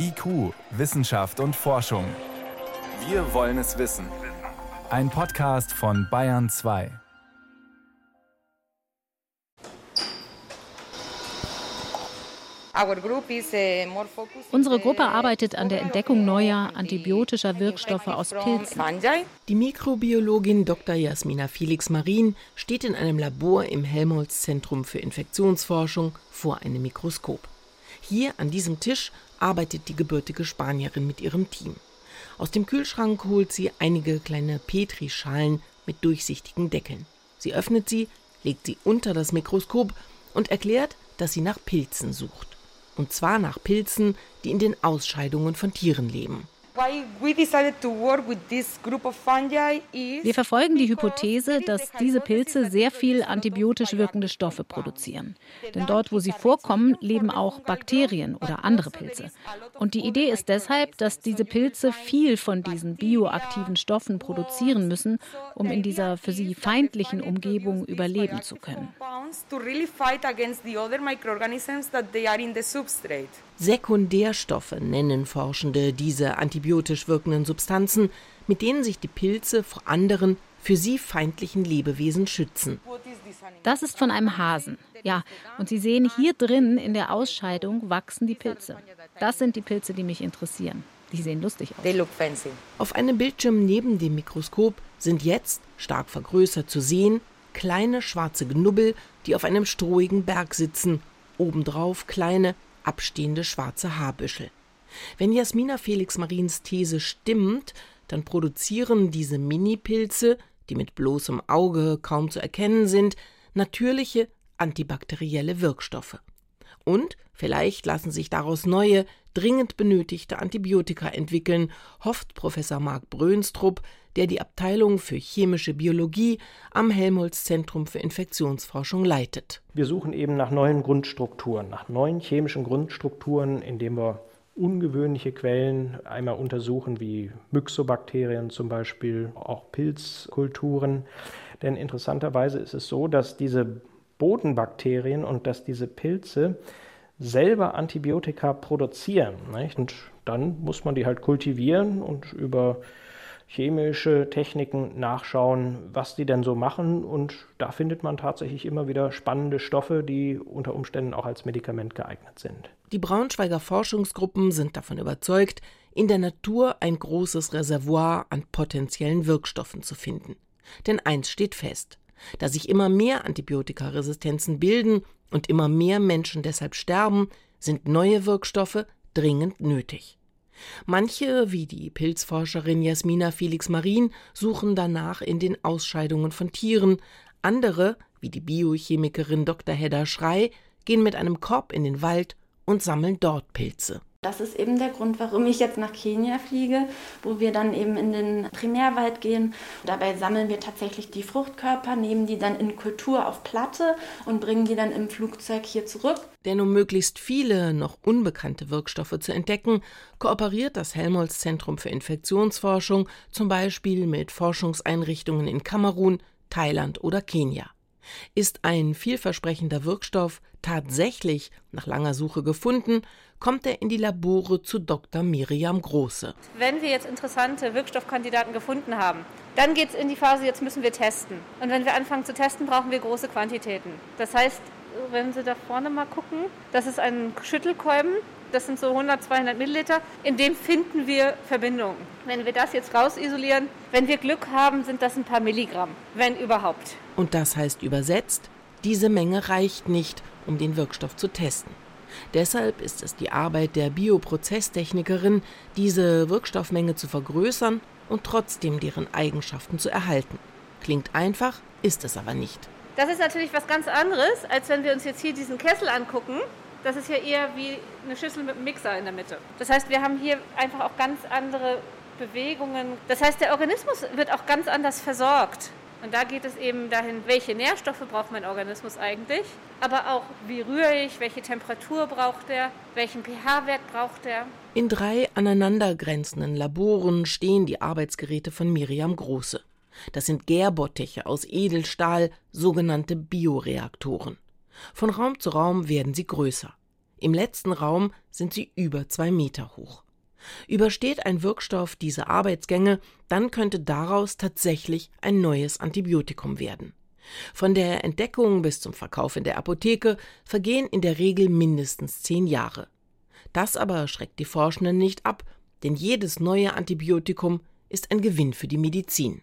IQ, Wissenschaft und Forschung. Wir wollen es wissen. Ein Podcast von Bayern 2. Unsere Gruppe arbeitet an der Entdeckung neuer antibiotischer Wirkstoffe aus Pilzen. Die Mikrobiologin Dr. Jasmina Felix Marin steht in einem Labor im Helmholtz Zentrum für Infektionsforschung vor einem Mikroskop. Hier an diesem Tisch arbeitet die gebürtige Spanierin mit ihrem Team. Aus dem Kühlschrank holt sie einige kleine Petrischalen mit durchsichtigen Deckeln. Sie öffnet sie, legt sie unter das Mikroskop und erklärt, dass sie nach Pilzen sucht. Und zwar nach Pilzen, die in den Ausscheidungen von Tieren leben. Wir verfolgen die Hypothese, dass diese Pilze sehr viel antibiotisch wirkende Stoffe produzieren. Denn dort, wo sie vorkommen, leben auch Bakterien oder andere Pilze. Und die Idee ist deshalb, dass diese Pilze viel von diesen bioaktiven Stoffen produzieren müssen, um in dieser für sie feindlichen Umgebung überleben zu können. Sekundärstoffe nennen Forschende diese antibiotisch wirkenden Substanzen, mit denen sich die Pilze vor anderen für sie feindlichen Lebewesen schützen. Das ist von einem Hasen. Ja, und Sie sehen hier drin in der Ausscheidung wachsen die Pilze. Das sind die Pilze, die mich interessieren. Die sehen lustig aus. Auf einem Bildschirm neben dem Mikroskop sind jetzt, stark vergrößert zu sehen, kleine schwarze Knubbel, die auf einem strohigen Berg sitzen, obendrauf kleine, abstehende schwarze Haarbüschel. Wenn Jasmina Felix Marins These stimmt, dann produzieren diese Minipilze, die mit bloßem Auge kaum zu erkennen sind, natürliche antibakterielle Wirkstoffe. Und vielleicht lassen sich daraus neue, dringend benötigte Antibiotika entwickeln, hofft Professor Marc Brönstrup, der die Abteilung für chemische Biologie am Helmholtz Zentrum für Infektionsforschung leitet. Wir suchen eben nach neuen Grundstrukturen, nach neuen chemischen Grundstrukturen, indem wir ungewöhnliche Quellen einmal untersuchen, wie Myxobakterien zum Beispiel, auch Pilzkulturen. Denn interessanterweise ist es so, dass diese Bodenbakterien und dass diese Pilze selber Antibiotika produzieren. Nicht? Und dann muss man die halt kultivieren und über chemische Techniken nachschauen, was die denn so machen. Und da findet man tatsächlich immer wieder spannende Stoffe, die unter Umständen auch als Medikament geeignet sind. Die Braunschweiger Forschungsgruppen sind davon überzeugt, in der Natur ein großes Reservoir an potenziellen Wirkstoffen zu finden. Denn eins steht fest. Da sich immer mehr Antibiotikaresistenzen bilden und immer mehr Menschen deshalb sterben, sind neue Wirkstoffe dringend nötig. Manche, wie die Pilzforscherin Jasmina Felix Marin, suchen danach in den Ausscheidungen von Tieren, andere, wie die Biochemikerin Dr. Hedda Schrei, gehen mit einem Korb in den Wald und sammeln dort Pilze. Das ist eben der Grund, warum ich jetzt nach Kenia fliege, wo wir dann eben in den Primärwald gehen. Dabei sammeln wir tatsächlich die Fruchtkörper, nehmen die dann in Kultur auf Platte und bringen die dann im Flugzeug hier zurück. Denn um möglichst viele noch unbekannte Wirkstoffe zu entdecken, kooperiert das Helmholtz Zentrum für Infektionsforschung zum Beispiel mit Forschungseinrichtungen in Kamerun, Thailand oder Kenia. Ist ein vielversprechender Wirkstoff tatsächlich nach langer Suche gefunden, kommt er in die Labore zu Dr. Miriam Große. Wenn wir jetzt interessante Wirkstoffkandidaten gefunden haben, dann geht es in die Phase, jetzt müssen wir testen. Und wenn wir anfangen zu testen, brauchen wir große Quantitäten. Das heißt, wenn Sie da vorne mal gucken, das ist ein Schüttelkolben, das sind so 100, 200 Milliliter. In dem finden wir Verbindungen. Wenn wir das jetzt rausisolieren, wenn wir Glück haben, sind das ein paar Milligramm, wenn überhaupt. Und das heißt übersetzt, diese Menge reicht nicht, um den Wirkstoff zu testen. Deshalb ist es die Arbeit der Bioprozesstechnikerin, diese Wirkstoffmenge zu vergrößern und trotzdem deren Eigenschaften zu erhalten. Klingt einfach, ist es aber nicht. Das ist natürlich was ganz anderes, als wenn wir uns jetzt hier diesen Kessel angucken. Das ist ja eher wie eine Schüssel mit einem Mixer in der Mitte. Das heißt, wir haben hier einfach auch ganz andere Bewegungen. Das heißt, der Organismus wird auch ganz anders versorgt. Und da geht es eben dahin, welche Nährstoffe braucht mein Organismus eigentlich, aber auch wie rühre ich, welche Temperatur braucht er, welchen pH-Wert braucht er. In drei aneinandergrenzenden Laboren stehen die Arbeitsgeräte von Miriam Große. Das sind Gärbottiche aus Edelstahl, sogenannte Bioreaktoren. Von Raum zu Raum werden sie größer. Im letzten Raum sind sie über zwei Meter hoch. Übersteht ein Wirkstoff diese Arbeitsgänge, dann könnte daraus tatsächlich ein neues Antibiotikum werden. Von der Entdeckung bis zum Verkauf in der Apotheke vergehen in der Regel mindestens zehn Jahre. Das aber schreckt die Forschenden nicht ab, denn jedes neue Antibiotikum ist ein Gewinn für die Medizin.